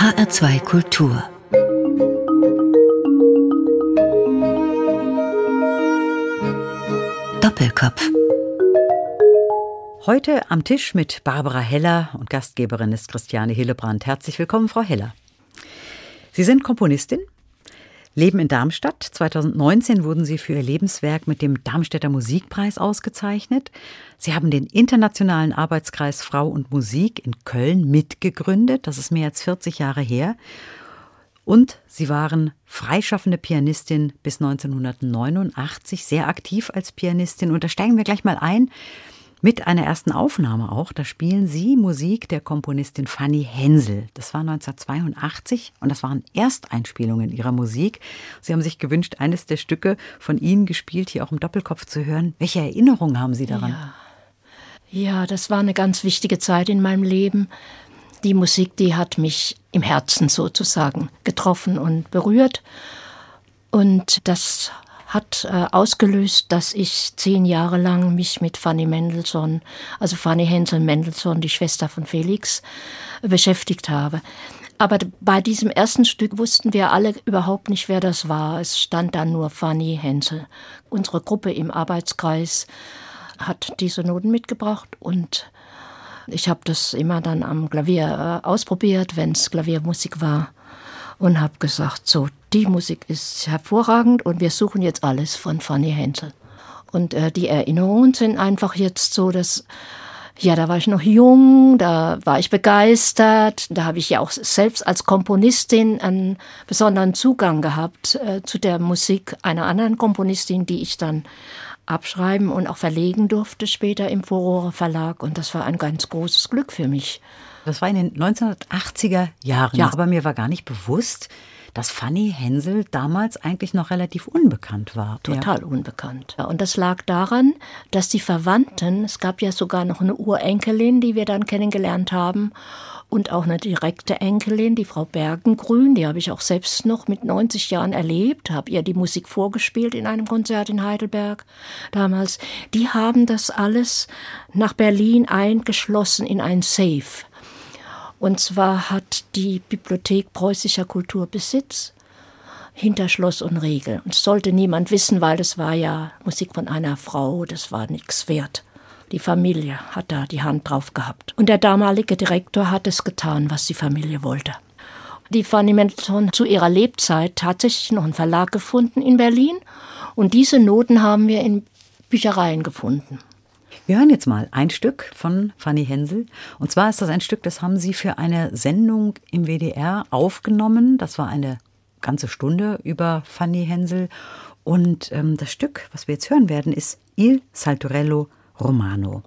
HR2 Kultur Doppelkopf Heute am Tisch mit Barbara Heller und Gastgeberin ist Christiane Hillebrand. Herzlich willkommen, Frau Heller. Sie sind Komponistin, leben in Darmstadt. 2019 wurden Sie für Ihr Lebenswerk mit dem Darmstädter Musikpreis ausgezeichnet. Sie haben den Internationalen Arbeitskreis Frau und Musik in Köln mitgegründet. Das ist mehr als 40 Jahre her. Und Sie waren freischaffende Pianistin bis 1989, sehr aktiv als Pianistin. Und da steigen wir gleich mal ein mit einer ersten Aufnahme auch. Da spielen Sie Musik der Komponistin Fanny Hensel. Das war 1982 und das waren Ersteinspielungen Ihrer Musik. Sie haben sich gewünscht, eines der Stücke von Ihnen gespielt, hier auch im Doppelkopf zu hören. Welche Erinnerungen haben Sie daran? Ja. ja, das war eine ganz wichtige Zeit in meinem Leben. Die Musik, die hat mich im Herzen sozusagen getroffen und berührt. Und das hat äh, ausgelöst, dass ich zehn Jahre lang mich mit Fanny Mendelssohn, also Fanny Hensel Mendelssohn, die Schwester von Felix, äh, beschäftigt habe. Aber bei diesem ersten Stück wussten wir alle überhaupt nicht, wer das war. Es stand dann nur Fanny Hensel. Unsere Gruppe im Arbeitskreis hat diese Noten mitgebracht und ich habe das immer dann am Klavier äh, ausprobiert, wenn es Klaviermusik war und habe gesagt, so, die Musik ist hervorragend und wir suchen jetzt alles von Fanny Hensel. Und äh, die Erinnerungen sind einfach jetzt so, dass ja, da war ich noch jung, da war ich begeistert, da habe ich ja auch selbst als Komponistin einen besonderen Zugang gehabt äh, zu der Musik einer anderen Komponistin, die ich dann abschreiben und auch verlegen durfte später im Furore Verlag und das war ein ganz großes Glück für mich. Das war in den 1980er Jahren. Ja. Aber mir war gar nicht bewusst, dass Fanny Hensel damals eigentlich noch relativ unbekannt war. Total ja. unbekannt. Und das lag daran, dass die Verwandten, es gab ja sogar noch eine Urenkelin, die wir dann kennengelernt haben, und auch eine direkte Enkelin, die Frau Bergengrün, die habe ich auch selbst noch mit 90 Jahren erlebt, habe ihr die Musik vorgespielt in einem Konzert in Heidelberg damals. Die haben das alles nach Berlin eingeschlossen in ein Safe. Und zwar hat die Bibliothek preußischer Kulturbesitz hinter Schloss und Riegel. Und sollte niemand wissen, weil das war ja Musik von einer Frau, das war nichts wert. Die Familie hat da die Hand drauf gehabt. Und der damalige Direktor hat es getan, was die Familie wollte. Die Fanny Mendelssohn zu ihrer Lebzeit tatsächlich noch einen Verlag gefunden in Berlin. Und diese Noten haben wir in Büchereien gefunden. Wir hören jetzt mal ein Stück von Fanny Hensel. Und zwar ist das ein Stück, das haben Sie für eine Sendung im WDR aufgenommen. Das war eine ganze Stunde über Fanny Hensel. Und ähm, das Stück, was wir jetzt hören werden, ist Il Saltorello Romano.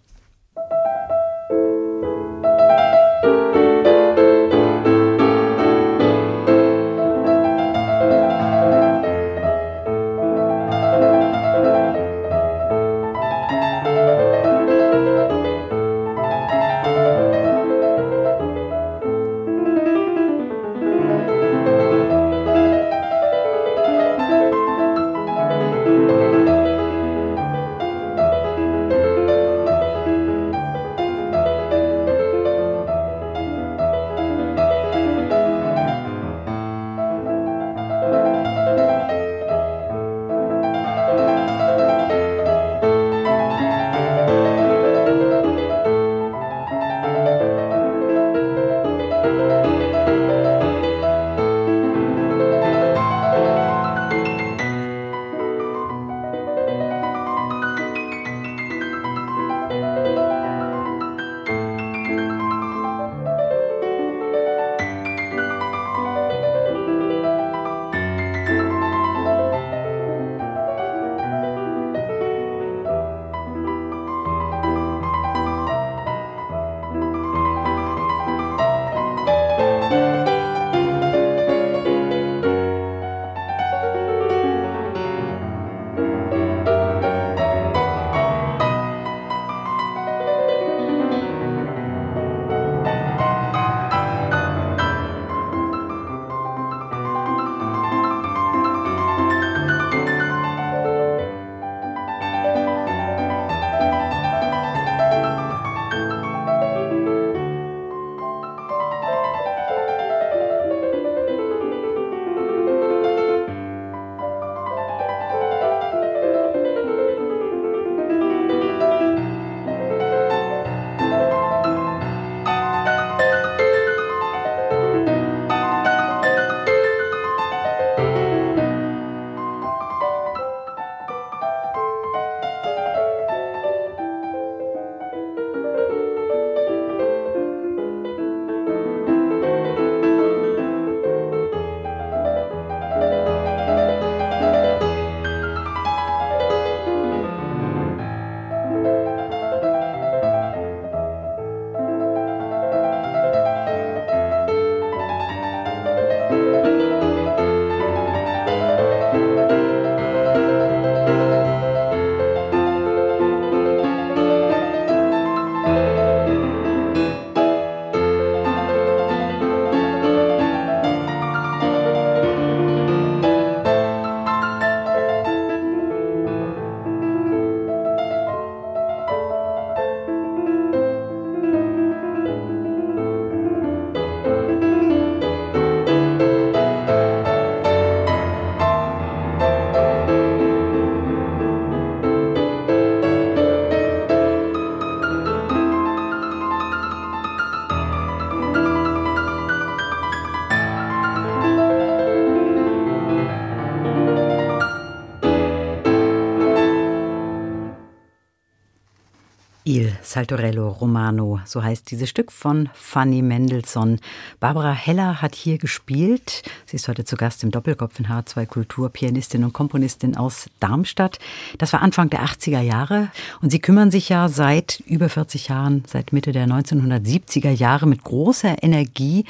Spiel, Saltorello Romano, so heißt dieses Stück von Fanny Mendelssohn. Barbara Heller hat hier gespielt. Sie ist heute zu Gast im Doppelkopf in H2 Kultur, Pianistin und Komponistin aus Darmstadt. Das war Anfang der 80er Jahre und Sie kümmern sich ja seit über 40 Jahren, seit Mitte der 1970er Jahre mit großer Energie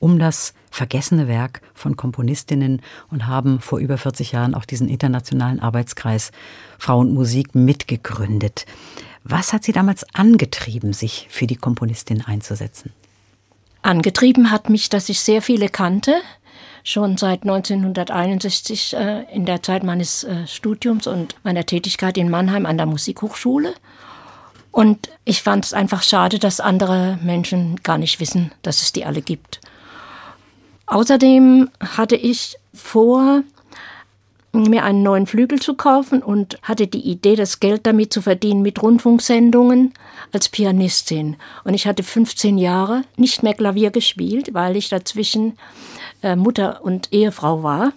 um das vergessene Werk von Komponistinnen und haben vor über 40 Jahren auch diesen internationalen Arbeitskreis Frau und Musik mitgegründet. Was hat Sie damals angetrieben, sich für die Komponistin einzusetzen? Angetrieben hat mich, dass ich sehr viele kannte, schon seit 1961 äh, in der Zeit meines äh, Studiums und meiner Tätigkeit in Mannheim an der Musikhochschule. Und ich fand es einfach schade, dass andere Menschen gar nicht wissen, dass es die alle gibt. Außerdem hatte ich vor, mir einen neuen Flügel zu kaufen und hatte die Idee, das Geld damit zu verdienen mit Rundfunksendungen als Pianistin. Und ich hatte 15 Jahre nicht mehr Klavier gespielt, weil ich dazwischen äh, Mutter und Ehefrau war.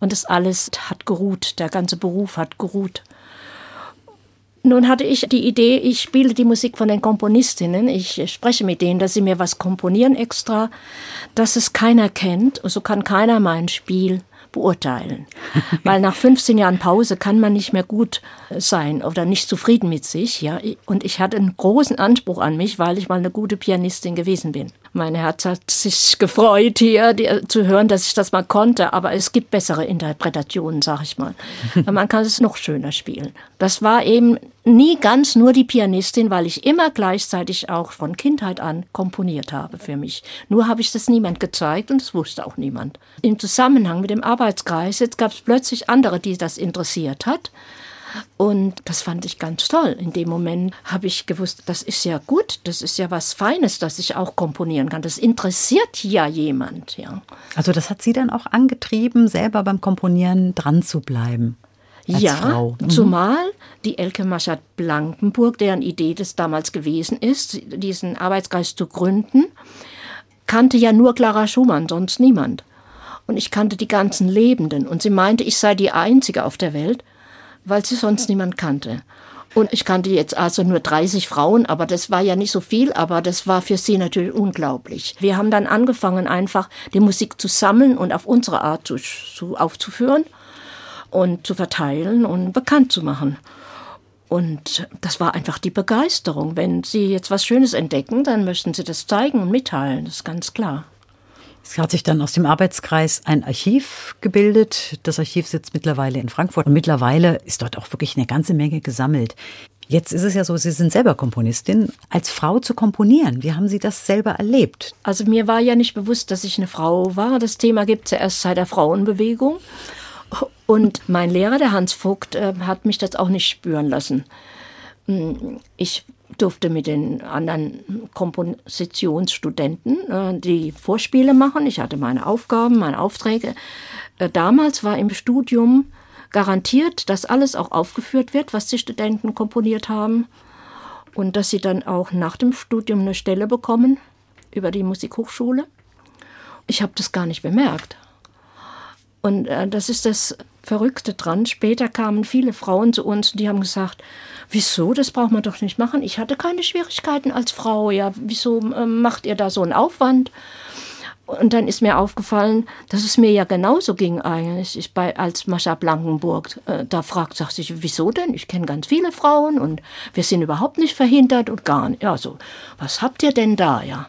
Und das alles hat geruht, der ganze Beruf hat geruht. Nun hatte ich die Idee, ich spiele die Musik von den Komponistinnen, ich spreche mit denen, dass sie mir was komponieren extra, dass es keiner kennt, und so kann keiner mein Spiel beurteilen. Weil nach 15 Jahren Pause kann man nicht mehr gut sein oder nicht zufrieden mit sich. Ja? Und ich hatte einen großen Anspruch an mich, weil ich mal eine gute Pianistin gewesen bin. Mein Herz hat sich gefreut, hier die, zu hören, dass ich das mal konnte. Aber es gibt bessere Interpretationen, sag ich mal. Man kann es noch schöner spielen. Das war eben nie ganz nur die Pianistin, weil ich immer gleichzeitig auch von Kindheit an komponiert habe für mich. Nur habe ich das niemand gezeigt und das wusste auch niemand. Im Zusammenhang mit dem Arbeitskreis, jetzt gab es plötzlich andere, die das interessiert hat. Und das fand ich ganz toll. In dem Moment habe ich gewusst, das ist ja gut, das ist ja was Feines, dass ich auch komponieren kann. Das interessiert ja jemand, ja. Also das hat Sie dann auch angetrieben, selber beim Komponieren dran zu bleiben. ja, Frau. Mhm. zumal die Elke Maschert Blankenburg, deren Idee das damals gewesen ist, diesen Arbeitskreis zu gründen, kannte ja nur Clara Schumann, sonst niemand. Und ich kannte die ganzen Lebenden. Und sie meinte, ich sei die Einzige auf der Welt, weil sie sonst niemand kannte. Und ich kannte jetzt also nur 30 Frauen, aber das war ja nicht so viel, aber das war für sie natürlich unglaublich. Wir haben dann angefangen, einfach die Musik zu sammeln und auf unsere Art zu, zu aufzuführen und zu verteilen und bekannt zu machen. Und das war einfach die Begeisterung. Wenn Sie jetzt was Schönes entdecken, dann möchten Sie das zeigen und mitteilen, das ist ganz klar. Es hat sich dann aus dem Arbeitskreis ein Archiv gebildet. Das Archiv sitzt mittlerweile in Frankfurt und mittlerweile ist dort auch wirklich eine ganze Menge gesammelt. Jetzt ist es ja so, Sie sind selber Komponistin. Als Frau zu komponieren, wie haben Sie das selber erlebt? Also mir war ja nicht bewusst, dass ich eine Frau war. Das Thema gibt es ja erst seit der Frauenbewegung. Und mein Lehrer, der Hans Vogt, äh, hat mich das auch nicht spüren lassen. Hm, ich durfte mit den anderen Kompositionsstudenten äh, die Vorspiele machen. Ich hatte meine Aufgaben, meine Aufträge. Äh, damals war im Studium garantiert, dass alles auch aufgeführt wird, was die Studenten komponiert haben. Und dass sie dann auch nach dem Studium eine Stelle bekommen über die Musikhochschule. Ich habe das gar nicht bemerkt. Und äh, das ist das Verrückte dran. Später kamen viele Frauen zu uns und die haben gesagt, wieso, das braucht man doch nicht machen. Ich hatte keine Schwierigkeiten als Frau. Ja, wieso äh, macht ihr da so einen Aufwand? Und dann ist mir aufgefallen, dass es mir ja genauso ging eigentlich. Ich bei, als Mascha Blankenburg äh, da fragt, sagt sich, wieso denn? Ich kenne ganz viele Frauen und wir sind überhaupt nicht verhindert und gar nicht. Ja, so, was habt ihr denn da, ja?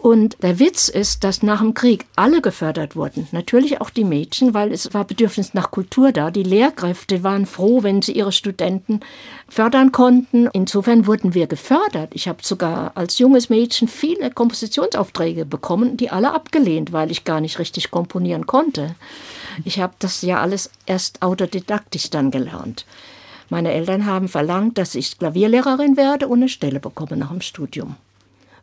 Und der Witz ist, dass nach dem Krieg alle gefördert wurden. Natürlich auch die Mädchen, weil es war Bedürfnis nach Kultur da. Die Lehrkräfte waren froh, wenn sie ihre Studenten fördern konnten. Insofern wurden wir gefördert. Ich habe sogar als junges Mädchen viele Kompositionsaufträge bekommen, die alle abgelehnt, weil ich gar nicht richtig komponieren konnte. Ich habe das ja alles erst autodidaktisch dann gelernt. Meine Eltern haben verlangt, dass ich Klavierlehrerin werde und eine Stelle bekomme nach dem Studium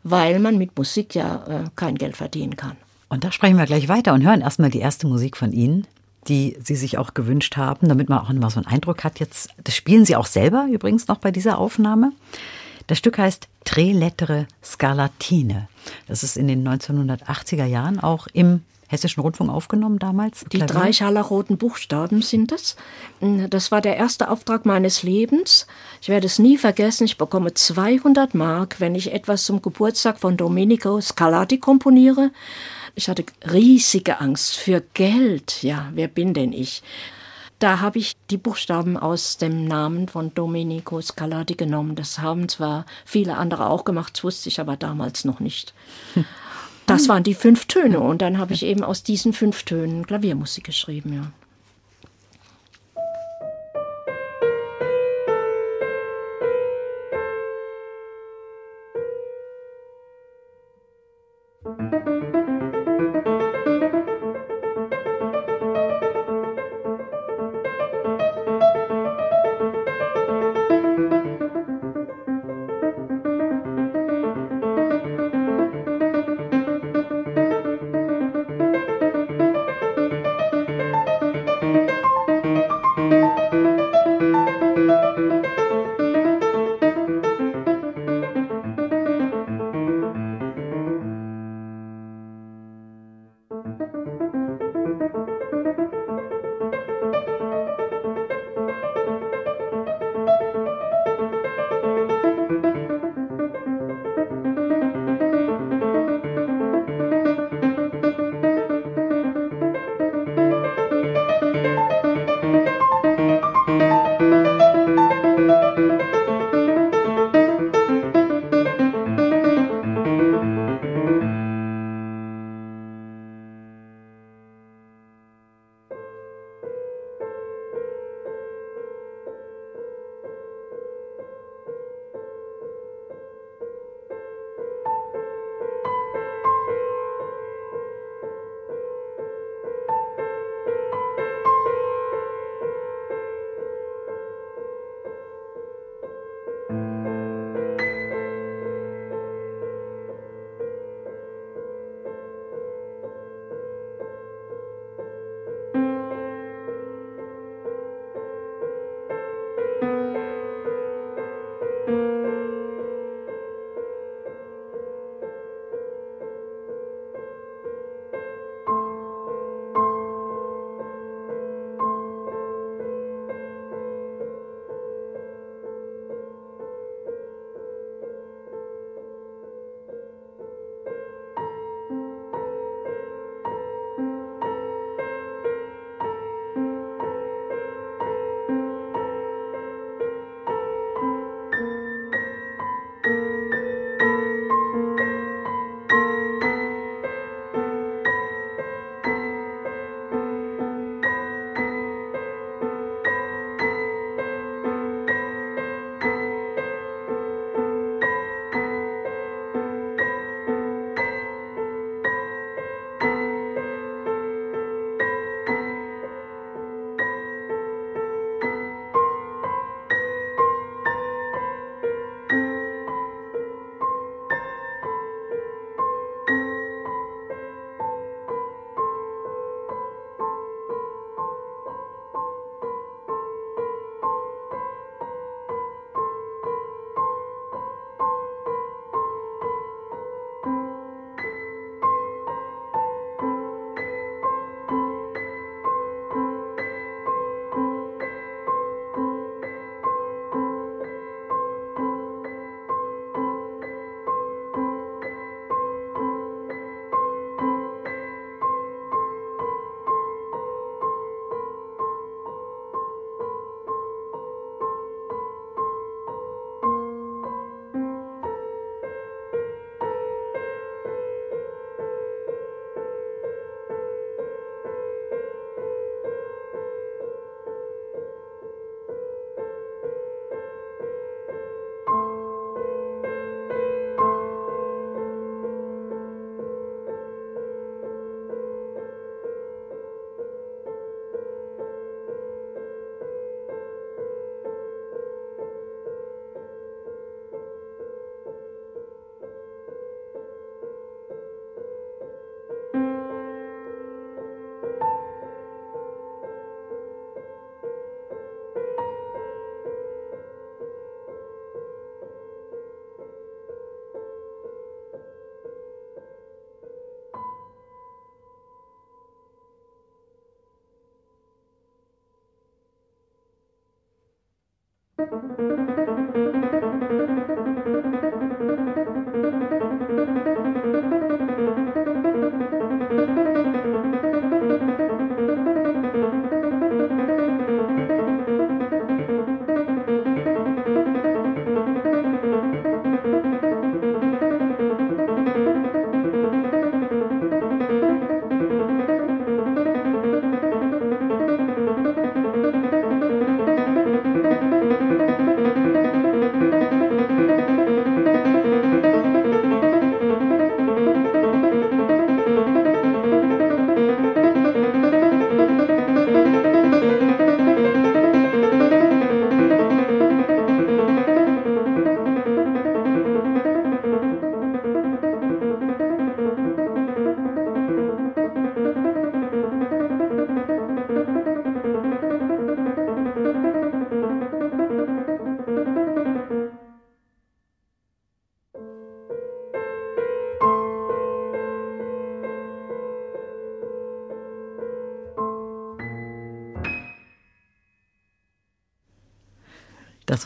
weil man mit Musik ja äh, kein Geld verdienen kann. Und da sprechen wir gleich weiter und hören erstmal die erste Musik von Ihnen, die Sie sich auch gewünscht haben, damit man auch immer so einen Eindruck hat. Jetzt, das spielen Sie auch selber übrigens noch bei dieser Aufnahme. Das Stück heißt Tre lettere Scarlatine. Das ist in den 1980er Jahren auch im Hessischen Rundfunk aufgenommen damals? Die Klavier? drei scharlachroten Buchstaben sind das. Das war der erste Auftrag meines Lebens. Ich werde es nie vergessen. Ich bekomme 200 Mark, wenn ich etwas zum Geburtstag von Domenico Scarlatti komponiere. Ich hatte riesige Angst für Geld. Ja, wer bin denn ich? Da habe ich die Buchstaben aus dem Namen von Domenico Scarlatti genommen. Das haben zwar viele andere auch gemacht, das wusste ich aber damals noch nicht. Das waren die fünf Töne und dann habe ich eben aus diesen fünf Tönen Klaviermusik geschrieben, ja.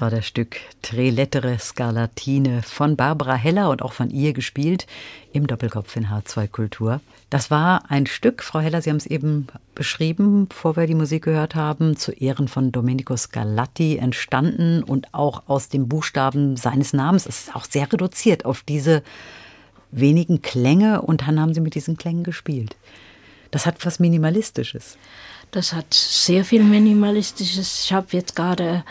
Das war das Stück Tre Lettere Scarlatine von Barbara Heller und auch von ihr gespielt im Doppelkopf in H2 Kultur. Das war ein Stück, Frau Heller, Sie haben es eben beschrieben, bevor wir die Musik gehört haben, zu Ehren von Domenico Scarlatti entstanden und auch aus dem Buchstaben seines Namens. Es ist auch sehr reduziert auf diese wenigen Klänge und dann haben Sie mit diesen Klängen gespielt. Das hat was Minimalistisches. Das hat sehr viel Minimalistisches. Ich habe jetzt gerade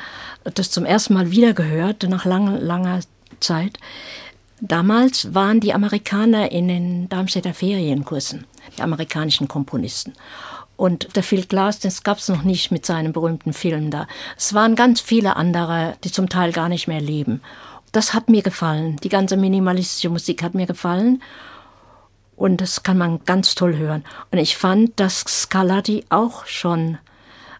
das zum ersten Mal wieder gehört, nach langer, langer Zeit. Damals waren die Amerikaner in den Darmstädter Ferienkursen, die amerikanischen Komponisten. Und der Phil Glass, das gab es noch nicht mit seinem berühmten Film da. Es waren ganz viele andere, die zum Teil gar nicht mehr leben. Das hat mir gefallen. Die ganze minimalistische Musik hat mir gefallen. Und das kann man ganz toll hören. Und ich fand, dass Scarlatti auch schon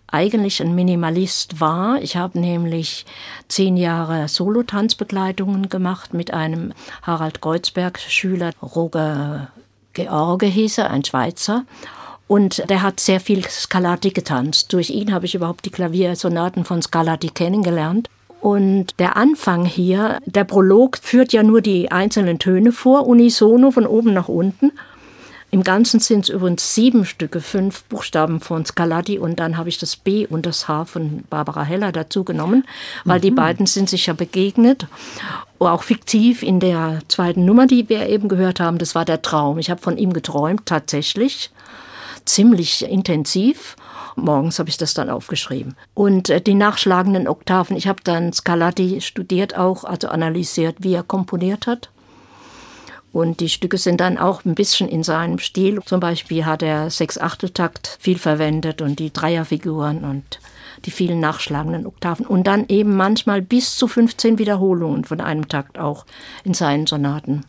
eigentlich ein Minimalist war. Ich habe nämlich zehn Jahre Solo-Tanzbegleitungen gemacht mit einem Harald Kreuzberg-Schüler, Roger George hieß er, ein Schweizer. Und der hat sehr viel Scarlatti getanzt. Durch ihn habe ich überhaupt die Klaviersonaten von Scarlatti kennengelernt. Und der Anfang hier, der Prolog führt ja nur die einzelnen Töne vor, unisono von oben nach unten. Im Ganzen sind es übrigens sieben Stücke, fünf Buchstaben von Scarlatti und dann habe ich das B und das H von Barbara Heller dazu genommen, weil mhm. die beiden sind sich ja begegnet. Auch fiktiv in der zweiten Nummer, die wir eben gehört haben, das war der Traum. Ich habe von ihm geträumt, tatsächlich, ziemlich intensiv. Morgens habe ich das dann aufgeschrieben. Und äh, die nachschlagenden Oktaven, ich habe dann Scarlatti studiert auch, also analysiert, wie er komponiert hat. Und die Stücke sind dann auch ein bisschen in seinem Stil. Zum Beispiel hat er Sechs-Achteltakt viel verwendet und die Dreierfiguren und die vielen nachschlagenden Oktaven. Und dann eben manchmal bis zu 15 Wiederholungen von einem Takt auch in seinen Sonaten.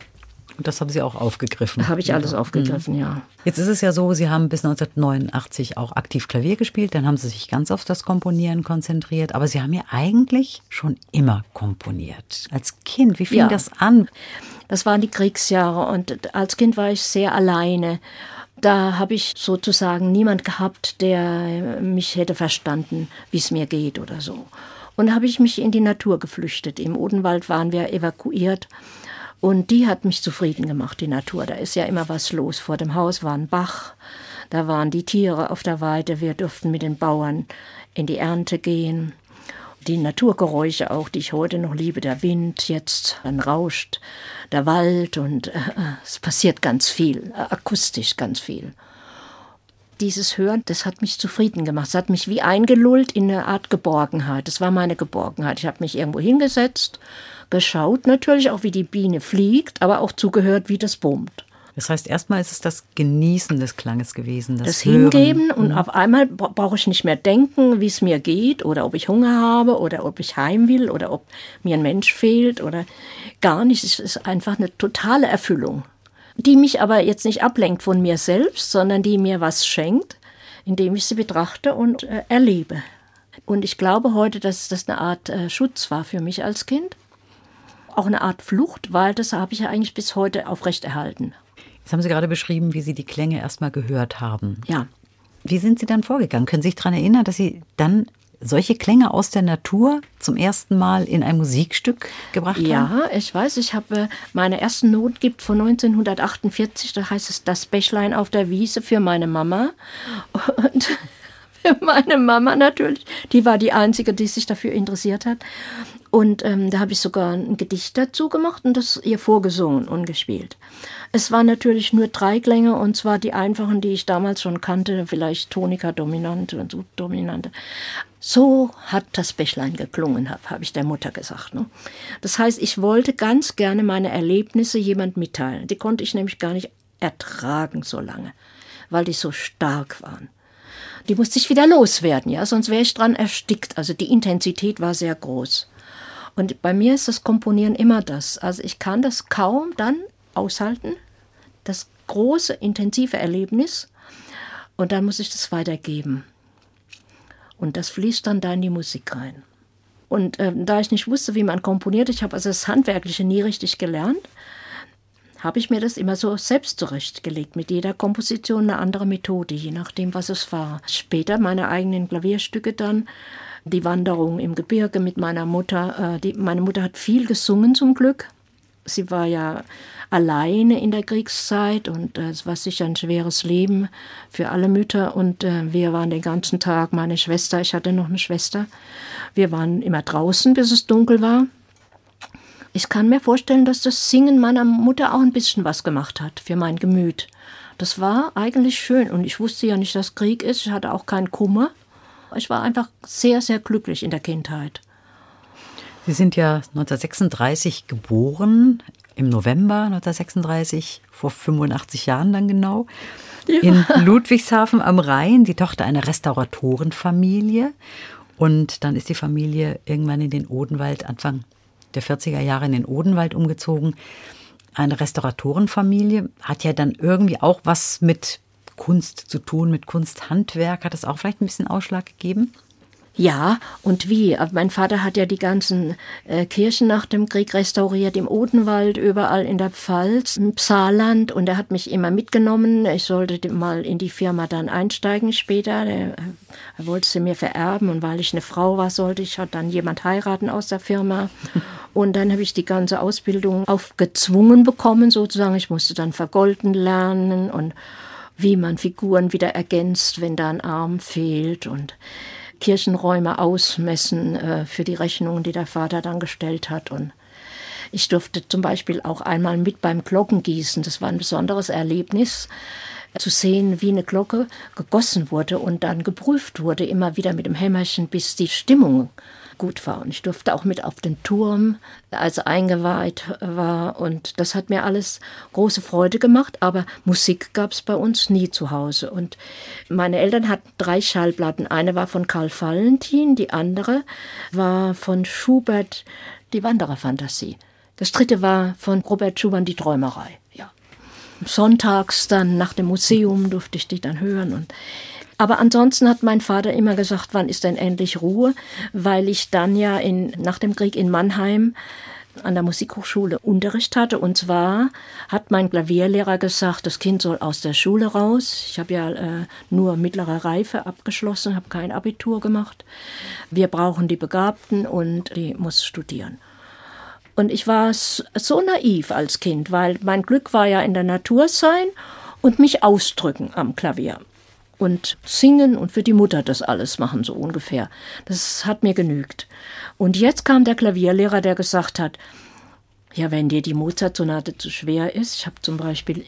Und das haben Sie auch aufgegriffen. Habe ich alles aufgegriffen, mhm. ja. Jetzt ist es ja so, Sie haben bis 1989 auch aktiv Klavier gespielt, dann haben Sie sich ganz auf das Komponieren konzentriert, aber Sie haben ja eigentlich schon immer komponiert. Als Kind, wie fing ja. das an? Das waren die Kriegsjahre und als Kind war ich sehr alleine. Da habe ich sozusagen niemand gehabt, der mich hätte verstanden, wie es mir geht oder so. Und habe ich mich in die Natur geflüchtet. Im Odenwald waren wir evakuiert und die hat mich zufrieden gemacht, die Natur. Da ist ja immer was los. Vor dem Haus war ein Bach, da waren die Tiere auf der Weide. Wir durften mit den Bauern in die Ernte gehen. Die Naturgeräusche auch, die ich heute noch liebe, der Wind jetzt, dann rauscht der Wald und äh, äh es passiert ganz viel, äh, akustisch ganz viel. Dieses Hören, das hat mich zufrieden gemacht. Es hat mich wie eingelullt in eine Art Geborgenheit. Das war meine Geborgenheit. Ich habe mich irgendwo hingesetzt geschaut, natürlich auch, wie die Biene fliegt, aber auch zugehört, wie das boomt. Das heißt, erstmal ist es das Genießen des Klanges gewesen. Das, das Hingeben und mhm. auf einmal brauche ich nicht mehr denken, wie es mir geht oder ob ich Hunger habe oder ob ich heim will oder ob mir ein Mensch fehlt oder gar nicht. Es ist einfach eine totale Erfüllung, die mich aber jetzt nicht ablenkt von mir selbst, sondern die mir was schenkt, indem ich sie betrachte und äh, erlebe. Und ich glaube heute, dass das eine Art äh, Schutz war für mich als Kind auch eine Art Flucht, weil das habe ich ja eigentlich bis heute aufrechterhalten. Jetzt haben Sie gerade beschrieben, wie Sie die Klänge erstmal gehört haben. Ja. Wie sind Sie dann vorgegangen? Können Sie sich daran erinnern, dass Sie dann solche Klänge aus der Natur zum ersten Mal in ein Musikstück gebracht haben? Ja, ich weiß, ich habe meine ersten Noten gibt von 1948, da heißt es das Bächlein auf der Wiese für meine Mama. Und meine Mama natürlich, die war die Einzige, die sich dafür interessiert hat. Und ähm, da habe ich sogar ein Gedicht dazu gemacht und das ihr vorgesungen und gespielt. Es waren natürlich nur drei Klänge und zwar die einfachen, die ich damals schon kannte, vielleicht Tonika Dominante und Subdominante. So hat das Bächlein geklungen, habe hab ich der Mutter gesagt. Ne? Das heißt, ich wollte ganz gerne meine Erlebnisse jemand mitteilen. Die konnte ich nämlich gar nicht ertragen so lange, weil die so stark waren. Die musste ich wieder loswerden, ja, sonst wäre ich dran erstickt. Also die Intensität war sehr groß. Und bei mir ist das Komponieren immer das. Also ich kann das kaum dann aushalten, das große, intensive Erlebnis, und dann muss ich das weitergeben. Und das fließt dann da in die Musik rein. Und äh, da ich nicht wusste, wie man komponiert, ich habe also das Handwerkliche nie richtig gelernt, habe ich mir das immer so selbst zurechtgelegt. Mit jeder Komposition eine andere Methode, je nachdem, was es war. Später meine eigenen Klavierstücke dann die Wanderung im Gebirge mit meiner Mutter. Äh, die, meine Mutter hat viel gesungen zum Glück. Sie war ja alleine in der Kriegszeit und äh, es war sicher ein schweres Leben für alle Mütter. Und äh, wir waren den ganzen Tag, meine Schwester, ich hatte noch eine Schwester, wir waren immer draußen, bis es dunkel war. Ich kann mir vorstellen, dass das Singen meiner Mutter auch ein bisschen was gemacht hat für mein Gemüt. Das war eigentlich schön und ich wusste ja nicht, dass Krieg ist. Ich hatte auch keinen Kummer. Ich war einfach sehr, sehr glücklich in der Kindheit. Sie sind ja 1936 geboren, im November 1936, vor 85 Jahren dann genau, ja. in Ludwigshafen am Rhein, die Tochter einer Restauratorenfamilie. Und dann ist die Familie irgendwann in den Odenwald, Anfang der 40er Jahre in den Odenwald umgezogen. Eine Restauratorenfamilie hat ja dann irgendwie auch was mit Kunst zu tun, mit Kunsthandwerk. Hat das auch vielleicht ein bisschen Ausschlag gegeben? Ja, und wie? Mein Vater hat ja die ganzen äh, Kirchen nach dem Krieg restauriert, im Odenwald, überall in der Pfalz, im Saarland. Und er hat mich immer mitgenommen. Ich sollte mal in die Firma dann einsteigen später. Er, er wollte sie mir vererben. Und weil ich eine Frau war, sollte ich dann jemand heiraten aus der Firma. Und dann habe ich die ganze Ausbildung aufgezwungen bekommen, sozusagen. Ich musste dann vergolden lernen und wie man Figuren wieder ergänzt, wenn da ein Arm fehlt und Kirchenräume ausmessen äh, für die Rechnungen, die der Vater dann gestellt hat. Und ich durfte zum Beispiel auch einmal mit beim Glockengießen. Das war ein besonderes Erlebnis zu sehen, wie eine Glocke gegossen wurde und dann geprüft wurde, immer wieder mit dem Hämmerchen, bis die Stimmung gut war. Und ich durfte auch mit auf den Turm, als er eingeweiht war. Und das hat mir alles große Freude gemacht. Aber Musik gab es bei uns nie zu Hause. Und meine Eltern hatten drei Schallplatten. Eine war von Karl Valentin, die andere war von Schubert, die Wandererfantasie. Das dritte war von Robert Schumann, die Träumerei. Ja. Sonntags dann nach dem Museum durfte ich die dann hören und aber ansonsten hat mein Vater immer gesagt, wann ist denn endlich Ruhe, weil ich dann ja in, nach dem Krieg in Mannheim an der Musikhochschule Unterricht hatte. Und zwar hat mein Klavierlehrer gesagt, das Kind soll aus der Schule raus. Ich habe ja äh, nur mittlere Reife abgeschlossen, habe kein Abitur gemacht. Wir brauchen die Begabten und die muss studieren. Und ich war so naiv als Kind, weil mein Glück war ja in der Natur sein und mich ausdrücken am Klavier und singen und für die Mutter das alles machen, so ungefähr. Das hat mir genügt. Und jetzt kam der Klavierlehrer, der gesagt hat, ja, wenn dir die Mozart-Sonate zu schwer ist, ich habe zum Beispiel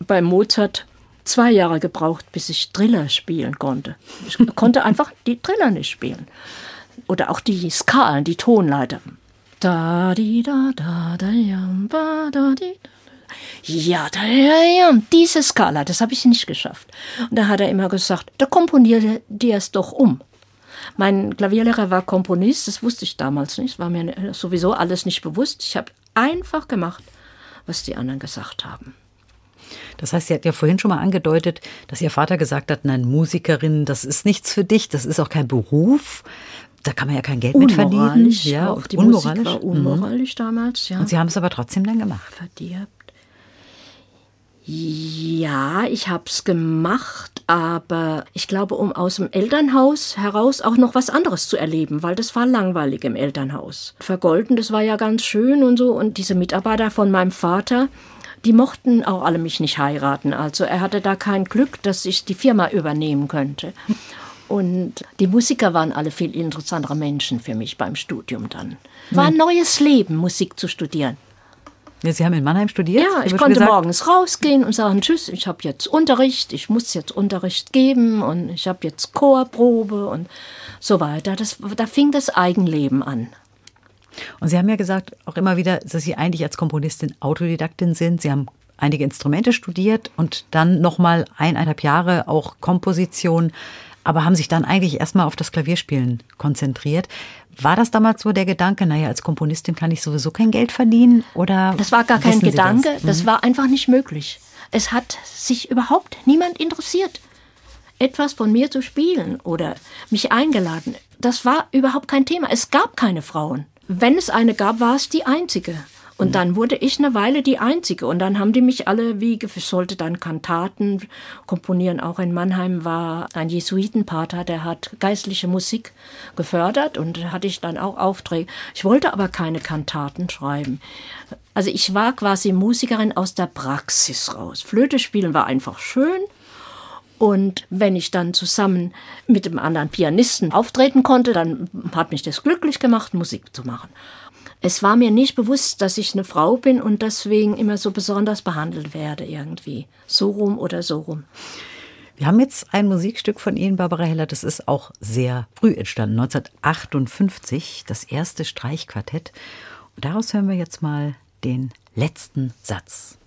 bei Mozart zwei Jahre gebraucht, bis ich Triller spielen konnte. Ich konnte einfach die Triller nicht spielen. Oder auch die Skalen, die Tonleiter. Da, di, da, da, da, ja, ba, da, di, da. Ja, da, ja, ja, diese Skala, das habe ich nicht geschafft. Und da hat er immer gesagt, da komponiere dir es doch um. Mein Klavierlehrer war Komponist, das wusste ich damals nicht, war mir sowieso alles nicht bewusst. Ich habe einfach gemacht, was die anderen gesagt haben. Das heißt, sie hat ja vorhin schon mal angedeutet, dass ihr Vater gesagt hat, nein, Musikerin, das ist nichts für dich, das ist auch kein Beruf. Da kann man ja kein Geld mit verdienen. Ja, auch die unmoralisch. Musik war unmoralisch mhm. damals, ja. Und Sie haben es aber trotzdem dann gemacht. Verdirbt. Ja, ich habe es gemacht, aber ich glaube, um aus dem Elternhaus heraus auch noch was anderes zu erleben, weil das war langweilig im Elternhaus. Vergolden, das war ja ganz schön und so. Und diese Mitarbeiter von meinem Vater, die mochten auch alle mich nicht heiraten. Also er hatte da kein Glück, dass ich die Firma übernehmen könnte. Und die Musiker waren alle viel interessantere Menschen für mich beim Studium dann. War ein neues Leben, Musik zu studieren. Ja, Sie haben in Mannheim studiert? Ja, ich konnte gesagt. morgens rausgehen und sagen, tschüss, ich habe jetzt Unterricht, ich muss jetzt Unterricht geben und ich habe jetzt Chorprobe und so weiter. Das, da fing das Eigenleben an. Und Sie haben ja gesagt, auch immer wieder, dass Sie eigentlich als Komponistin Autodidaktin sind. Sie haben einige Instrumente studiert und dann nochmal eineinhalb Jahre auch Komposition, aber haben sich dann eigentlich erstmal auf das Klavierspielen konzentriert. War das damals so der Gedanke, naja, als Komponistin kann ich sowieso kein Geld verdienen? Oder das war gar kein Gedanke, das? das mhm. war einfach nicht möglich. Es hat sich überhaupt niemand interessiert, etwas von mir zu spielen oder mich eingeladen. Das war überhaupt kein Thema. Es gab keine Frauen. Wenn es eine gab, war es die einzige. Und dann wurde ich eine Weile die Einzige. Und dann haben die mich alle, wie ich sollte dann Kantaten komponieren. Auch in Mannheim war ein Jesuitenpater, der hat geistliche Musik gefördert und hatte ich dann auch Aufträge. Ich wollte aber keine Kantaten schreiben. Also ich war quasi Musikerin aus der Praxis raus. Flöte spielen war einfach schön. Und wenn ich dann zusammen mit dem anderen Pianisten auftreten konnte, dann hat mich das glücklich gemacht, Musik zu machen. Es war mir nicht bewusst, dass ich eine Frau bin und deswegen immer so besonders behandelt werde irgendwie. So rum oder so rum. Wir haben jetzt ein Musikstück von Ihnen, Barbara Heller, das ist auch sehr früh entstanden, 1958, das erste Streichquartett. Und daraus hören wir jetzt mal den letzten Satz.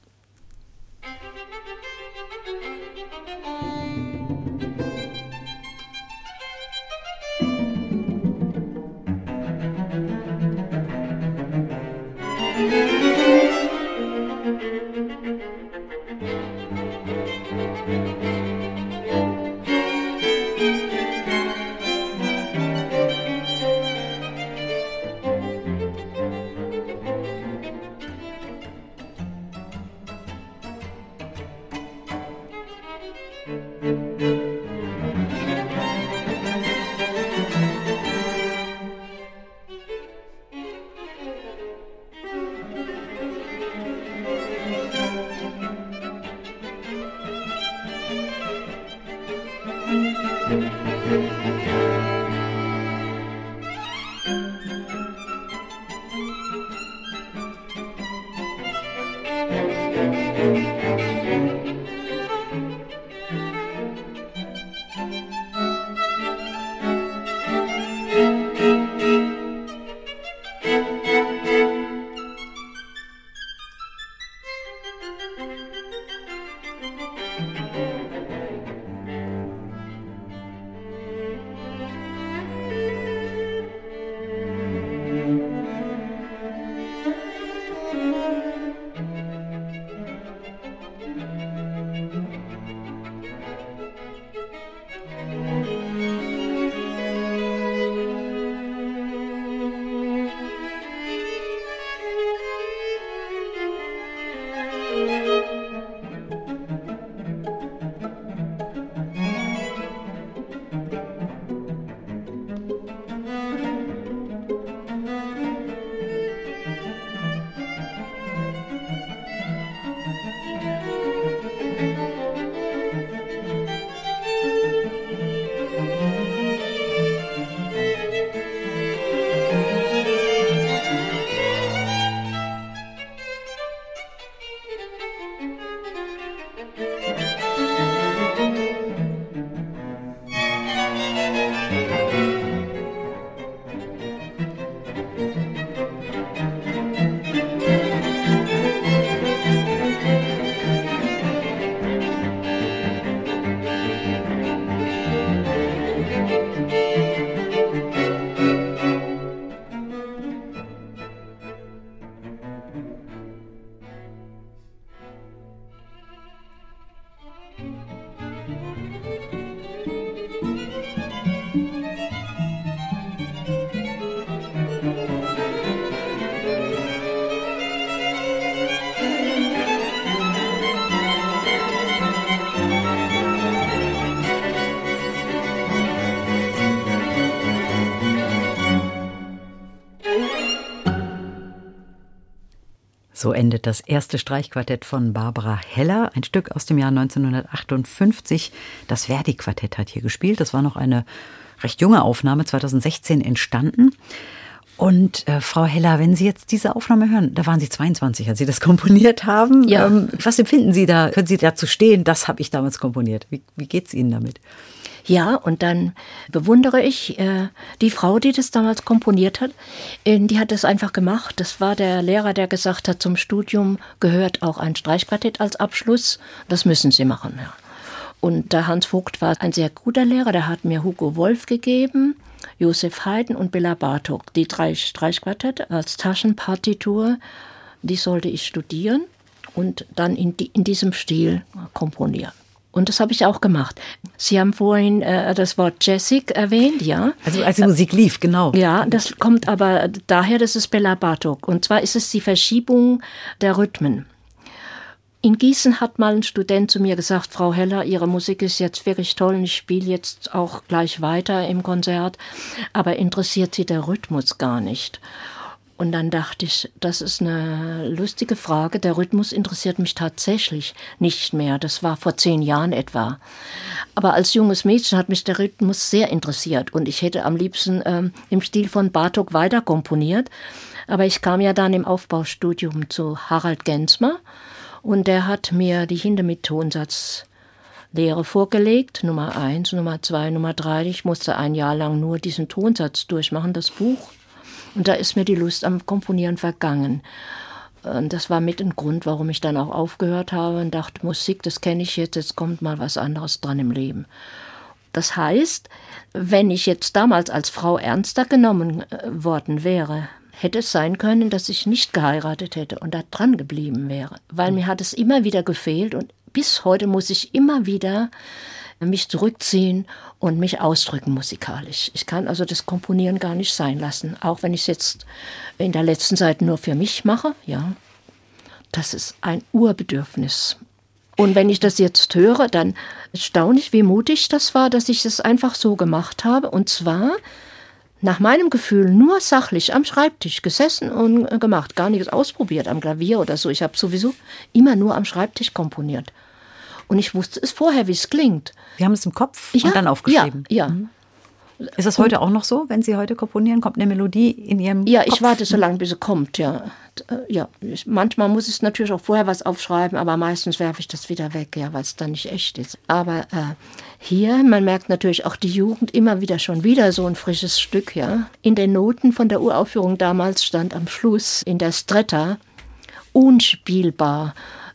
So endet das erste Streichquartett von Barbara Heller, ein Stück aus dem Jahr 1958. Das Verdi-Quartett hat hier gespielt. Das war noch eine recht junge Aufnahme, 2016 entstanden. Und äh, Frau Heller, wenn Sie jetzt diese Aufnahme hören, da waren Sie 22, als Sie das komponiert haben. Ja. Ähm, was empfinden Sie da? Können Sie dazu stehen? Das habe ich damals komponiert. Wie, wie es Ihnen damit? Ja, und dann bewundere ich äh, die Frau, die das damals komponiert hat. Äh, die hat das einfach gemacht. Das war der Lehrer, der gesagt hat, zum Studium gehört auch ein Streichquartett als Abschluss. Das müssen Sie machen. Ja. Und der Hans Vogt war ein sehr guter Lehrer. Der hat mir Hugo Wolf gegeben, Josef Haydn und Bela Bartok. Die drei Streichquartette als Taschenpartitur. Die sollte ich studieren und dann in, die, in diesem Stil komponieren. Und das habe ich auch gemacht. Sie haben vorhin äh, das Wort Jessic erwähnt, ja. Also als die Musik lief, genau. Ja, das kommt aber daher, das ist Bella Bartok. Und zwar ist es die Verschiebung der Rhythmen. In Gießen hat mal ein Student zu mir gesagt, Frau Heller, Ihre Musik ist jetzt wirklich toll und ich spiele jetzt auch gleich weiter im Konzert, aber interessiert Sie der Rhythmus gar nicht. Und dann dachte ich, das ist eine lustige Frage. Der Rhythmus interessiert mich tatsächlich nicht mehr. Das war vor zehn Jahren etwa. Aber als junges Mädchen hat mich der Rhythmus sehr interessiert und ich hätte am liebsten ähm, im Stil von Bartok weiter komponiert. Aber ich kam ja dann im Aufbaustudium zu Harald Gensmer und der hat mir die Hintermittonsatz-Lehre vorgelegt, Nummer eins, Nummer zwei, Nummer drei. Ich musste ein Jahr lang nur diesen Tonsatz durchmachen, das Buch. Und da ist mir die Lust am Komponieren vergangen. Und das war mit ein Grund, warum ich dann auch aufgehört habe und dachte, Musik, das kenne ich jetzt, jetzt kommt mal was anderes dran im Leben. Das heißt, wenn ich jetzt damals als Frau ernster genommen äh, worden wäre, hätte es sein können, dass ich nicht geheiratet hätte und da dran geblieben wäre. Weil mir hat es immer wieder gefehlt und bis heute muss ich immer wieder mich zurückziehen und mich ausdrücken musikalisch. Ich kann also das Komponieren gar nicht sein lassen, auch wenn ich es jetzt in der letzten Zeit nur für mich mache, ja. Das ist ein Urbedürfnis. Und wenn ich das jetzt höre, dann staune ich, wie mutig das war, dass ich es einfach so gemacht habe. Und zwar nach meinem Gefühl nur sachlich am Schreibtisch gesessen und gemacht, gar nichts ausprobiert am Klavier oder so. Ich habe sowieso immer nur am Schreibtisch komponiert. Und ich wusste es vorher, wie es klingt. Sie haben es im Kopf ja, und dann aufgeschrieben. Ja, ja. Mhm. Ist das heute auch noch so, wenn Sie heute komponieren? Kommt eine Melodie in Ihrem Ja, Kopf? ich warte so lange, bis sie kommt, ja. Äh, ja, manchmal muss ich natürlich auch vorher was aufschreiben, aber meistens werfe ich das wieder weg, ja, weil es dann nicht echt ist. Aber äh, hier, man merkt natürlich auch die Jugend immer wieder schon wieder so ein frisches Stück, ja. In den Noten von der Uraufführung damals stand am Schluss in der Stretta unspielbar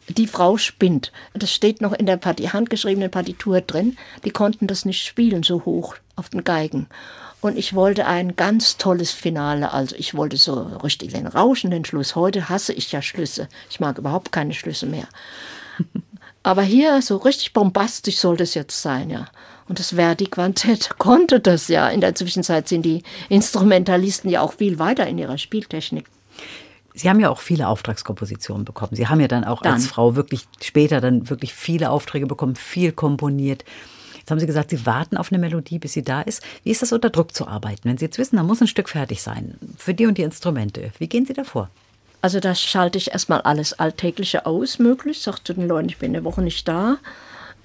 die Frau spinnt. Das steht noch in der Parti handgeschriebenen Partitur drin. Die konnten das nicht spielen so hoch auf den Geigen. Und ich wollte ein ganz tolles Finale. Also ich wollte so richtig den rauschenden Schluss. Heute hasse ich ja Schlüsse. Ich mag überhaupt keine Schlüsse mehr. Aber hier so richtig bombastisch soll das jetzt sein, ja. Und das Verdi-Quantett konnte das ja. In der Zwischenzeit sind die Instrumentalisten ja auch viel weiter in ihrer Spieltechnik. Sie haben ja auch viele Auftragskompositionen bekommen. Sie haben ja dann auch dann. als Frau wirklich später dann wirklich viele Aufträge bekommen, viel komponiert. Jetzt haben Sie gesagt, Sie warten auf eine Melodie, bis sie da ist. Wie ist das unter Druck zu arbeiten? Wenn Sie jetzt wissen, da muss ein Stück fertig sein, für die und die Instrumente. Wie gehen Sie da vor? Also da schalte ich erstmal alles Alltägliche aus, möglichst. Sag zu den Leuten, ich bin eine Woche nicht da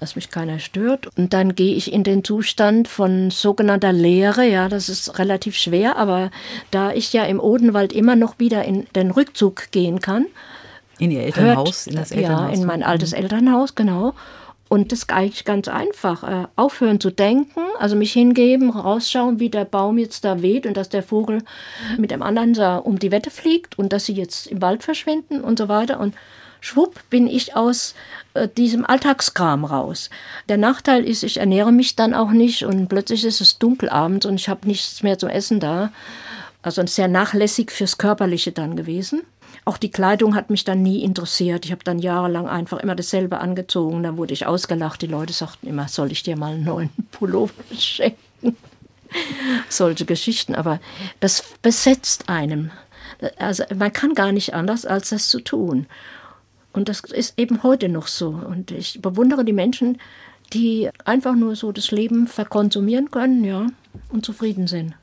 dass mich keiner stört. Und dann gehe ich in den Zustand von sogenannter Leere. Ja, das ist relativ schwer, aber da ich ja im Odenwald immer noch wieder in den Rückzug gehen kann. In Ihr Elternhaus, hört, in das Elternhaus? Ja, in mein altes mhm. Elternhaus, genau. Und das ist eigentlich ganz einfach. Äh, aufhören zu denken, also mich hingeben, rausschauen, wie der Baum jetzt da weht und dass der Vogel mit dem anderen da um die Wette fliegt und dass sie jetzt im Wald verschwinden und so weiter. Und schwupp bin ich aus äh, diesem Alltagskram raus. Der Nachteil ist, ich ernähre mich dann auch nicht und plötzlich ist es dunkel abends und ich habe nichts mehr zum Essen da. Also sehr nachlässig fürs Körperliche dann gewesen. Auch die Kleidung hat mich dann nie interessiert. Ich habe dann jahrelang einfach immer dasselbe angezogen. Dann wurde ich ausgelacht. Die Leute sagten immer, soll ich dir mal einen neuen Pullover schenken? Solche Geschichten. Aber das besetzt einem. Also man kann gar nicht anders, als das zu tun. Und das ist eben heute noch so. Und ich bewundere die Menschen, die einfach nur so das Leben verkonsumieren können, ja, und zufrieden sind.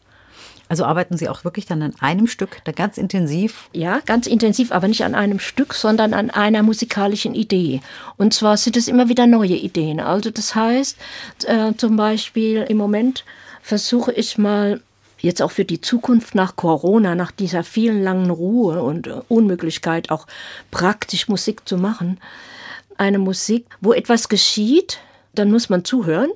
Also arbeiten Sie auch wirklich dann an einem Stück, da ganz intensiv? Ja, ganz intensiv, aber nicht an einem Stück, sondern an einer musikalischen Idee. Und zwar sind es immer wieder neue Ideen. Also das heißt, äh, zum Beispiel im Moment versuche ich mal jetzt auch für die Zukunft nach Corona, nach dieser vielen langen Ruhe und äh, Unmöglichkeit auch praktisch Musik zu machen, eine Musik, wo etwas geschieht, dann muss man zuhören,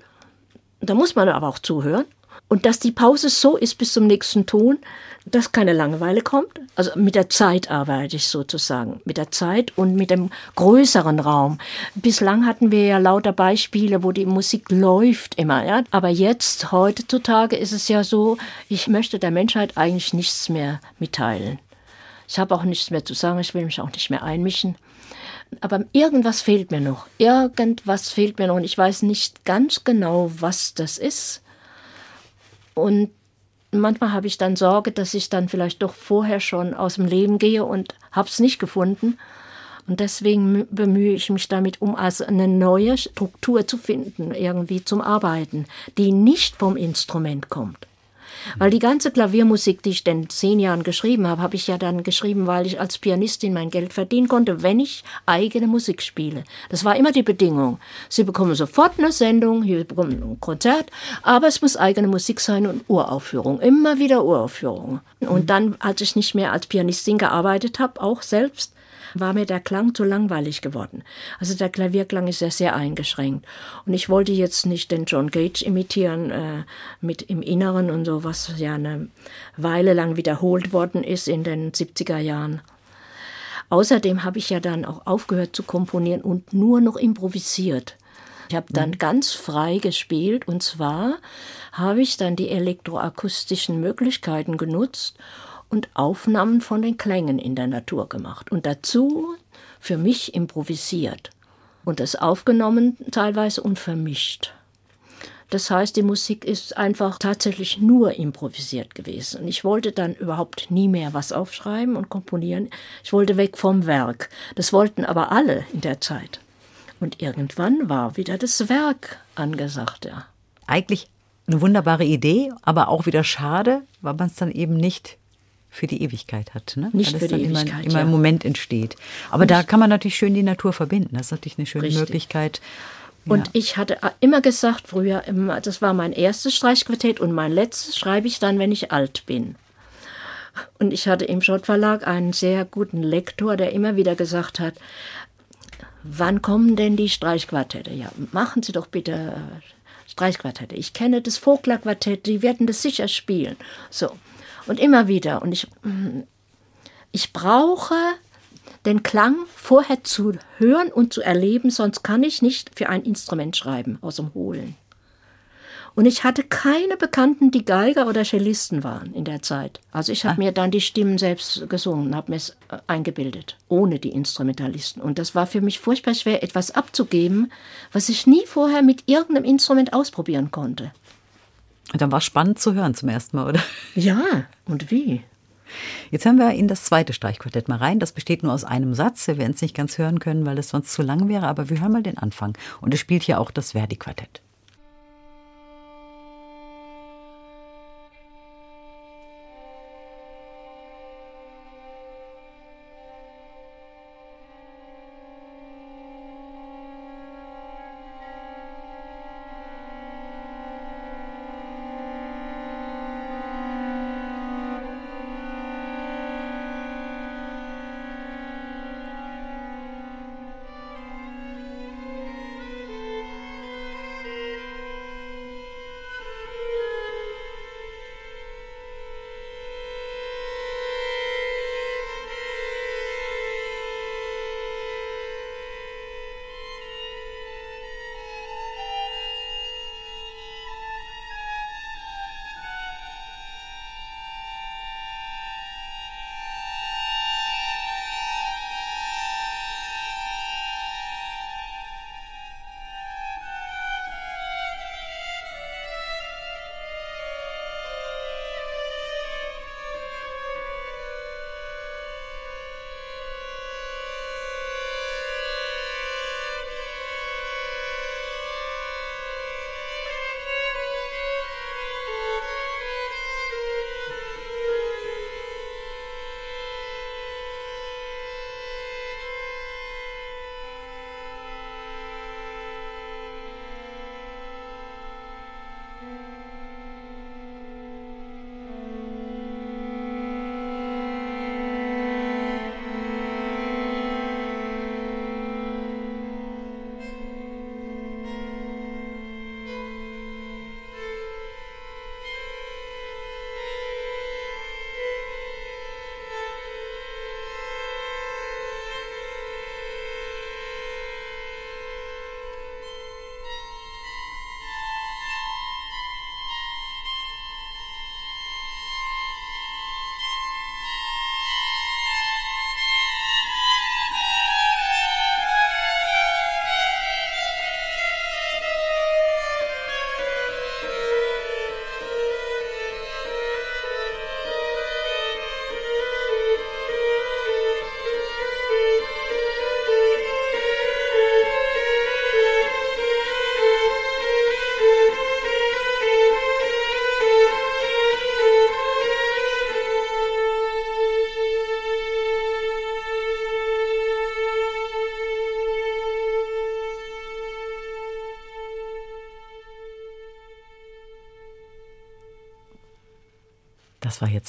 da muss man aber auch zuhören. Und dass die Pause so ist bis zum nächsten Ton, dass keine Langeweile kommt. Also mit der Zeit arbeite ich sozusagen. Mit der Zeit und mit dem größeren Raum. Bislang hatten wir ja lauter Beispiele, wo die Musik läuft immer. Ja? Aber jetzt, heutzutage ist es ja so, ich möchte der Menschheit eigentlich nichts mehr mitteilen. Ich habe auch nichts mehr zu sagen, ich will mich auch nicht mehr einmischen. Aber irgendwas fehlt mir noch. Irgendwas fehlt mir noch. Und ich weiß nicht ganz genau, was das ist. Und manchmal habe ich dann Sorge, dass ich dann vielleicht doch vorher schon aus dem Leben gehe und habe es nicht gefunden. Und deswegen bemühe ich mich damit, um also eine neue Struktur zu finden, irgendwie zum Arbeiten, die nicht vom Instrument kommt. Weil die ganze Klaviermusik, die ich in zehn Jahren geschrieben habe, habe ich ja dann geschrieben, weil ich als Pianistin mein Geld verdienen konnte, wenn ich eigene Musik spiele. Das war immer die Bedingung. Sie bekommen sofort eine Sendung, hier bekommen ein Konzert, aber es muss eigene Musik sein und Uraufführung. Immer wieder Uraufführung. Und dann, als ich nicht mehr als Pianistin gearbeitet habe, auch selbst, war mir der Klang zu langweilig geworden. Also der Klavierklang ist ja sehr eingeschränkt. Und ich wollte jetzt nicht den John Gage imitieren äh, mit im Inneren und so, was ja eine Weile lang wiederholt worden ist in den 70er Jahren. Außerdem habe ich ja dann auch aufgehört zu komponieren und nur noch improvisiert. Ich habe dann mhm. ganz frei gespielt und zwar habe ich dann die elektroakustischen Möglichkeiten genutzt und Aufnahmen von den Klängen in der Natur gemacht und dazu für mich improvisiert und das aufgenommen teilweise und vermischt. Das heißt, die Musik ist einfach tatsächlich nur improvisiert gewesen. Ich wollte dann überhaupt nie mehr was aufschreiben und komponieren. Ich wollte weg vom Werk. Das wollten aber alle in der Zeit. Und irgendwann war wieder das Werk angesagt, ja. Eigentlich eine wunderbare Idee, aber auch wieder schade, weil man es dann eben nicht für die Ewigkeit hat. Ne? Nicht Weil für die immer, Ewigkeit, immer ja. im Moment entsteht. Aber Nicht. da kann man natürlich schön die Natur verbinden. Das ist natürlich eine schöne Richtig. Möglichkeit. Ja. Und ich hatte immer gesagt früher, das war mein erstes Streichquartett und mein letztes schreibe ich dann, wenn ich alt bin. Und ich hatte im Schott Verlag einen sehr guten Lektor, der immer wieder gesagt hat, wann kommen denn die Streichquartette? Ja, machen Sie doch bitte äh, Streichquartette. Ich kenne das Vogler-Quartett, die werden das sicher spielen. So. Und immer wieder. Und ich, mm, ich brauche den Klang vorher zu hören und zu erleben, sonst kann ich nicht für ein Instrument schreiben aus dem Hohlen. Und ich hatte keine Bekannten, die Geiger oder Cellisten waren in der Zeit. Also ich habe ah. mir dann die Stimmen selbst gesungen, habe mir es äh, eingebildet, ohne die Instrumentalisten. Und das war für mich furchtbar schwer, etwas abzugeben, was ich nie vorher mit irgendeinem Instrument ausprobieren konnte. Dann war es spannend zu hören zum ersten Mal, oder? Ja, und wie? Jetzt hören wir in das zweite Streichquartett mal rein. Das besteht nur aus einem Satz. Wir werden es nicht ganz hören können, weil es sonst zu lang wäre, aber wir hören mal den Anfang. Und es spielt hier auch das Verdi-Quartett.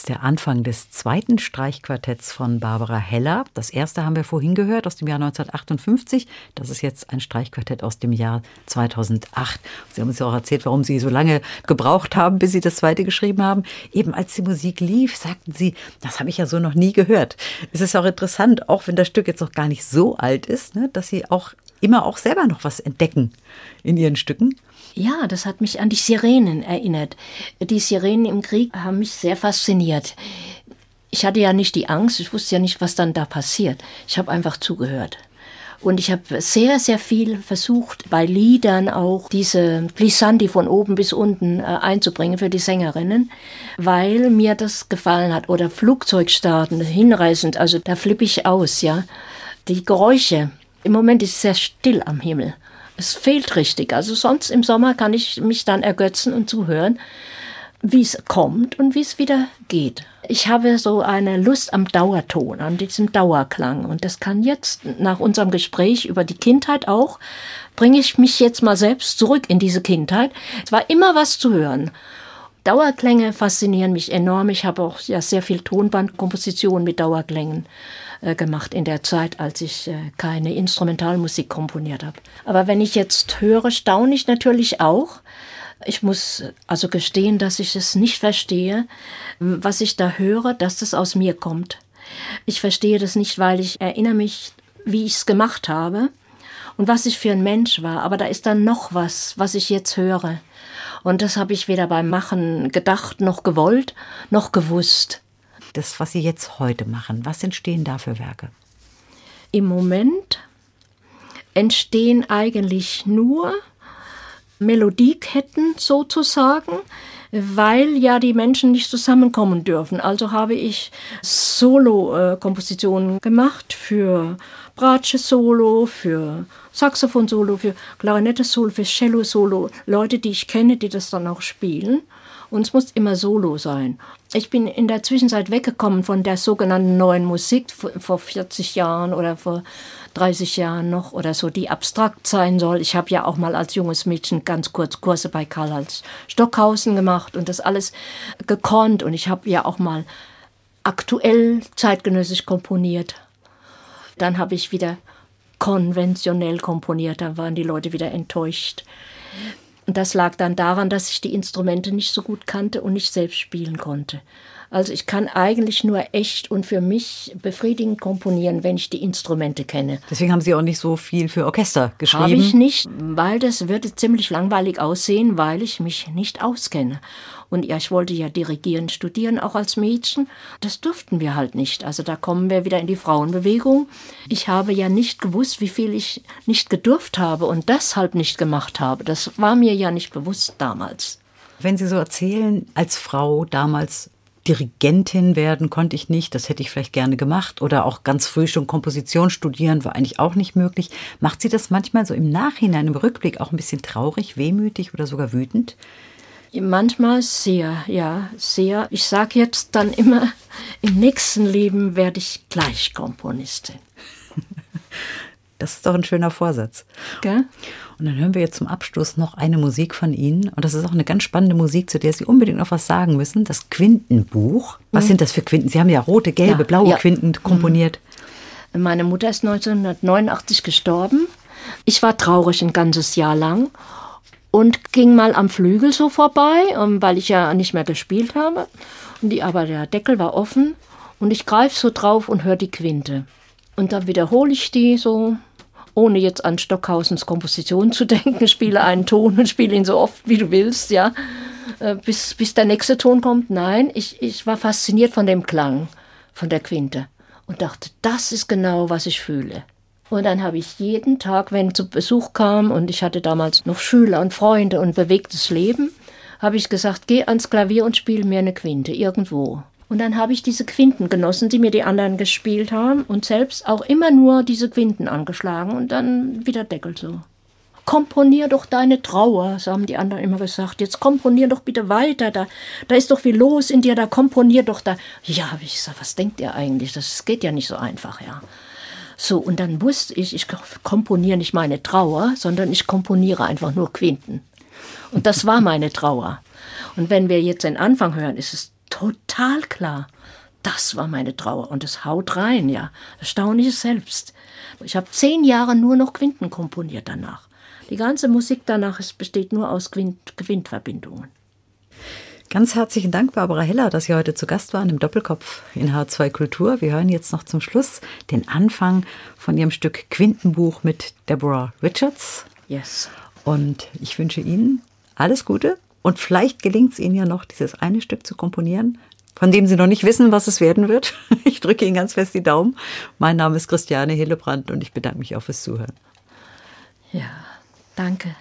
Jetzt der Anfang des zweiten Streichquartetts von Barbara Heller. Das erste haben wir vorhin gehört aus dem Jahr 1958. Das ist jetzt ein Streichquartett aus dem Jahr 2008. Sie haben uns ja auch erzählt, warum Sie so lange gebraucht haben, bis Sie das zweite geschrieben haben. Eben als die Musik lief, sagten Sie, das habe ich ja so noch nie gehört. Es ist auch interessant, auch wenn das Stück jetzt noch gar nicht so alt ist, ne, dass Sie auch immer auch selber noch was entdecken in Ihren Stücken. Ja, das hat mich an die Sirenen erinnert. Die Sirenen im Krieg haben mich sehr fasziniert. Ich hatte ja nicht die Angst, ich wusste ja nicht, was dann da passiert. Ich habe einfach zugehört. Und ich habe sehr, sehr viel versucht, bei Liedern auch diese Glissandi von oben bis unten äh, einzubringen für die Sängerinnen, weil mir das gefallen hat. Oder Flugzeugstarten, hinreißend, also da flippe ich aus, ja. Die Geräusche. Im Moment ist es sehr still am Himmel. Es fehlt richtig. Also sonst im Sommer kann ich mich dann ergötzen und zuhören, wie es kommt und wie es wieder geht. Ich habe so eine Lust am Dauerton, an diesem Dauerklang. Und das kann jetzt nach unserem Gespräch über die Kindheit auch, bringe ich mich jetzt mal selbst zurück in diese Kindheit. Es war immer was zu hören. Dauerklänge faszinieren mich enorm. Ich habe auch ja sehr viel Tonbandkomposition mit Dauerklängen äh, gemacht in der Zeit, als ich äh, keine Instrumentalmusik komponiert habe. Aber wenn ich jetzt höre, staune ich natürlich auch. Ich muss also gestehen, dass ich es nicht verstehe, was ich da höre, dass das aus mir kommt. Ich verstehe das nicht, weil ich erinnere mich, wie ich es gemacht habe und was ich für ein Mensch war. Aber da ist dann noch was, was ich jetzt höre. Und das habe ich weder beim Machen gedacht, noch gewollt, noch gewusst das, was Sie jetzt heute machen? Was entstehen da für Werke? Im Moment entstehen eigentlich nur Melodieketten sozusagen, weil ja die Menschen nicht zusammenkommen dürfen. Also habe ich Solo-Kompositionen gemacht für Bratsche-Solo, für Saxophon-Solo, für Klarinette-Solo, für Cello-Solo. Leute, die ich kenne, die das dann auch spielen. Und es muss immer Solo sein. Ich bin in der Zwischenzeit weggekommen von der sogenannten neuen Musik vor 40 Jahren oder vor 30 Jahren noch oder so, die abstrakt sein soll. Ich habe ja auch mal als junges Mädchen ganz kurz Kurse bei Karl-Heinz Stockhausen gemacht und das alles gekonnt. Und ich habe ja auch mal aktuell zeitgenössisch komponiert. Dann habe ich wieder konventionell komponiert, da waren die Leute wieder enttäuscht. Und das lag dann daran, dass ich die Instrumente nicht so gut kannte und nicht selbst spielen konnte. Also ich kann eigentlich nur echt und für mich befriedigend komponieren, wenn ich die Instrumente kenne. Deswegen haben Sie auch nicht so viel für Orchester geschrieben? Habe ich nicht, weil das würde ziemlich langweilig aussehen, weil ich mich nicht auskenne. Und ja, ich wollte ja dirigieren studieren, auch als Mädchen. Das durften wir halt nicht. Also da kommen wir wieder in die Frauenbewegung. Ich habe ja nicht gewusst, wie viel ich nicht gedurft habe und deshalb nicht gemacht habe. Das war mir ja nicht bewusst damals. Wenn Sie so erzählen, als Frau damals Dirigentin werden konnte ich nicht, das hätte ich vielleicht gerne gemacht oder auch ganz früh schon Komposition studieren war eigentlich auch nicht möglich. Macht Sie das manchmal so im Nachhinein, im Rückblick auch ein bisschen traurig, wehmütig oder sogar wütend? Manchmal sehr, ja, sehr. Ich sage jetzt dann immer, im nächsten Leben werde ich gleich Komponistin. Das ist doch ein schöner Vorsatz. Gell? Und dann hören wir jetzt zum Abschluss noch eine Musik von Ihnen. Und das ist auch eine ganz spannende Musik, zu der Sie unbedingt noch was sagen müssen. Das Quintenbuch. Was mhm. sind das für Quinten? Sie haben ja rote, gelbe, ja, blaue ja. Quinten komponiert. Meine Mutter ist 1989 gestorben. Ich war traurig ein ganzes Jahr lang und ging mal am Flügel so vorbei, ähm, weil ich ja nicht mehr gespielt habe. Und die, aber der Deckel war offen und ich greife so drauf und höre die Quinte. Und dann wiederhole ich die so, ohne jetzt an Stockhausens Komposition zu denken, spiele einen Ton und spiele ihn so oft, wie du willst, ja, äh, bis, bis der nächste Ton kommt. Nein, ich, ich war fasziniert von dem Klang, von der Quinte und dachte, das ist genau, was ich fühle. Und dann habe ich jeden Tag, wenn zu Besuch kam, und ich hatte damals noch Schüler und Freunde und bewegtes Leben, habe ich gesagt, geh ans Klavier und spiel mir eine Quinte irgendwo. Und dann habe ich diese Quinten genossen, die mir die anderen gespielt haben und selbst auch immer nur diese Quinten angeschlagen und dann wieder Deckel so. Komponier doch deine Trauer, so haben die anderen immer gesagt. Jetzt komponier doch bitte weiter, da, da ist doch viel los in dir, da komponier doch da. Ja, habe ich gesagt, was denkt ihr eigentlich? Das geht ja nicht so einfach, ja. So, und dann wusste ich, ich komponiere nicht meine Trauer, sondern ich komponiere einfach nur Quinten. Und das war meine Trauer. Und wenn wir jetzt den Anfang hören, ist es total klar. Das war meine Trauer und es haut rein, ja. Erstaunliches selbst. Ich habe zehn Jahre nur noch Quinten komponiert danach. Die ganze Musik danach ist, besteht nur aus Quint Quintverbindungen. Ganz herzlichen Dank, Barbara Heller, dass Sie heute zu Gast waren im Doppelkopf in H2 Kultur. Wir hören jetzt noch zum Schluss den Anfang von Ihrem Stück Quintenbuch mit Deborah Richards. Yes. Und ich wünsche Ihnen alles Gute und vielleicht gelingt es Ihnen ja noch, dieses eine Stück zu komponieren, von dem Sie noch nicht wissen, was es werden wird. Ich drücke Ihnen ganz fest die Daumen. Mein Name ist Christiane Hillebrand und ich bedanke mich auch fürs Zuhören. Ja, danke.